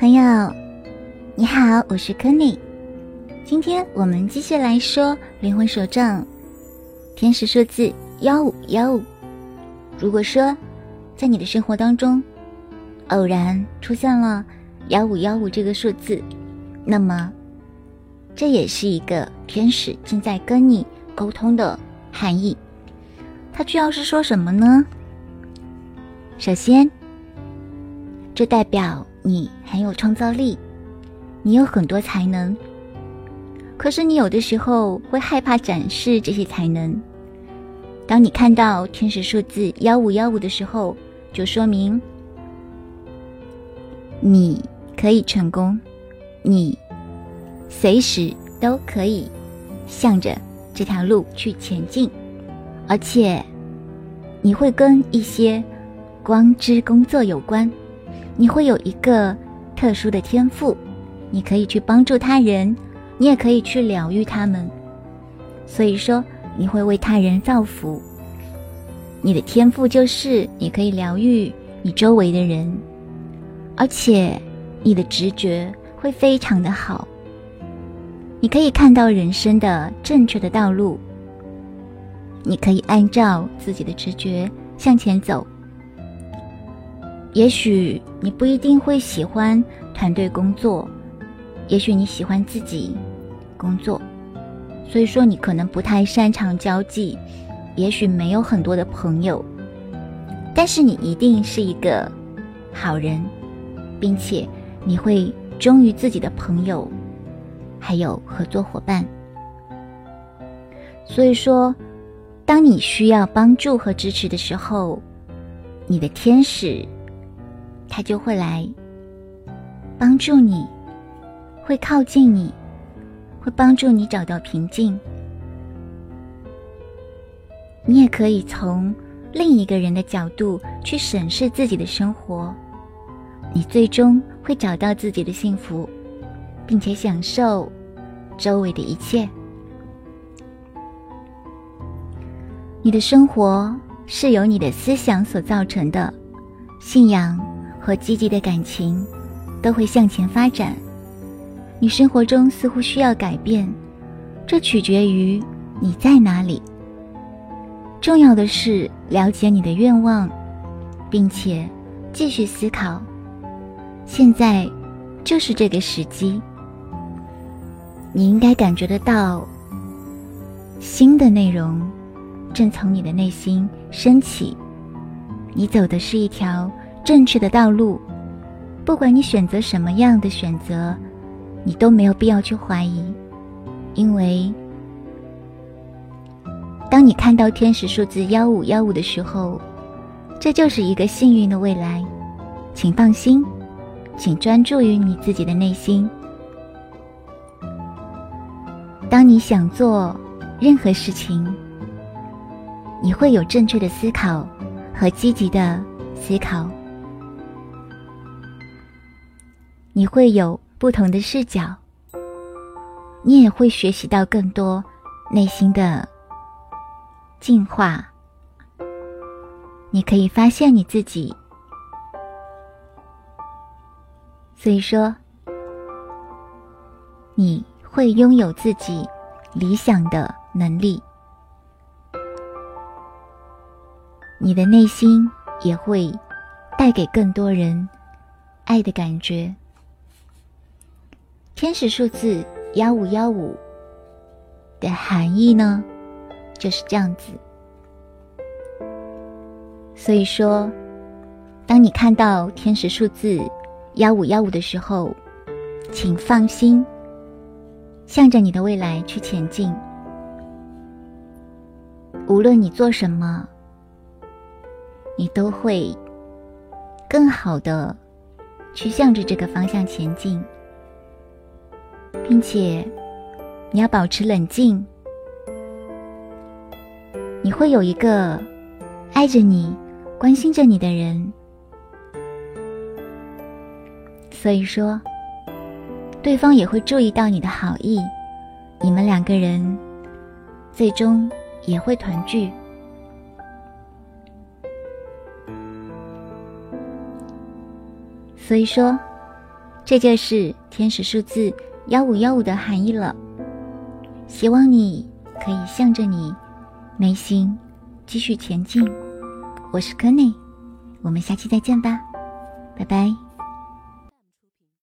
朋友，你好，我是 Kenny。今天我们继续来说灵魂手账，天使数字幺五幺五。如果说在你的生活当中偶然出现了幺五幺五这个数字，那么这也是一个天使正在跟你沟通的含义。它主要是说什么呢？首先，这代表你很有创造力，你有很多才能。可是你有的时候会害怕展示这些才能。当你看到天使数字幺五幺五的时候，就说明你可以成功，你随时都可以向着这条路去前进，而且你会跟一些。光之工作有关，你会有一个特殊的天赋，你可以去帮助他人，你也可以去疗愈他们。所以说，你会为他人造福。你的天赋就是你可以疗愈你周围的人，而且你的直觉会非常的好。你可以看到人生的正确的道路，你可以按照自己的直觉向前走。也许你不一定会喜欢团队工作，也许你喜欢自己工作，所以说你可能不太擅长交际，也许没有很多的朋友，但是你一定是一个好人，并且你会忠于自己的朋友，还有合作伙伴。所以说，当你需要帮助和支持的时候，你的天使。他就会来帮助你，会靠近你，会帮助你找到平静。你也可以从另一个人的角度去审视自己的生活，你最终会找到自己的幸福，并且享受周围的一切。你的生活是由你的思想所造成的，信仰。和积极的感情都会向前发展。你生活中似乎需要改变，这取决于你在哪里。重要的是了解你的愿望，并且继续思考。现在就是这个时机。你应该感觉得到，新的内容正从你的内心升起。你走的是一条。正确的道路，不管你选择什么样的选择，你都没有必要去怀疑，因为当你看到天使数字幺五幺五的时候，这就是一个幸运的未来。请放心，请专注于你自己的内心。当你想做任何事情，你会有正确的思考和积极的思考。你会有不同的视角，你也会学习到更多内心的进化。你可以发现你自己，所以说你会拥有自己理想的能力，你的内心也会带给更多人爱的感觉。天使数字幺五幺五的含义呢，就是这样子。所以说，当你看到天使数字幺五幺五的时候，请放心，向着你的未来去前进。无论你做什么，你都会更好的去向着这个方向前进。并且，你要保持冷静。你会有一个爱着你、关心着你的人，所以说，对方也会注意到你的好意，你们两个人最终也会团聚。所以说。这就是天使数字幺五幺五的含义了。希望你可以向着你内心继续前进。我是柯内我们下期再见吧，拜拜。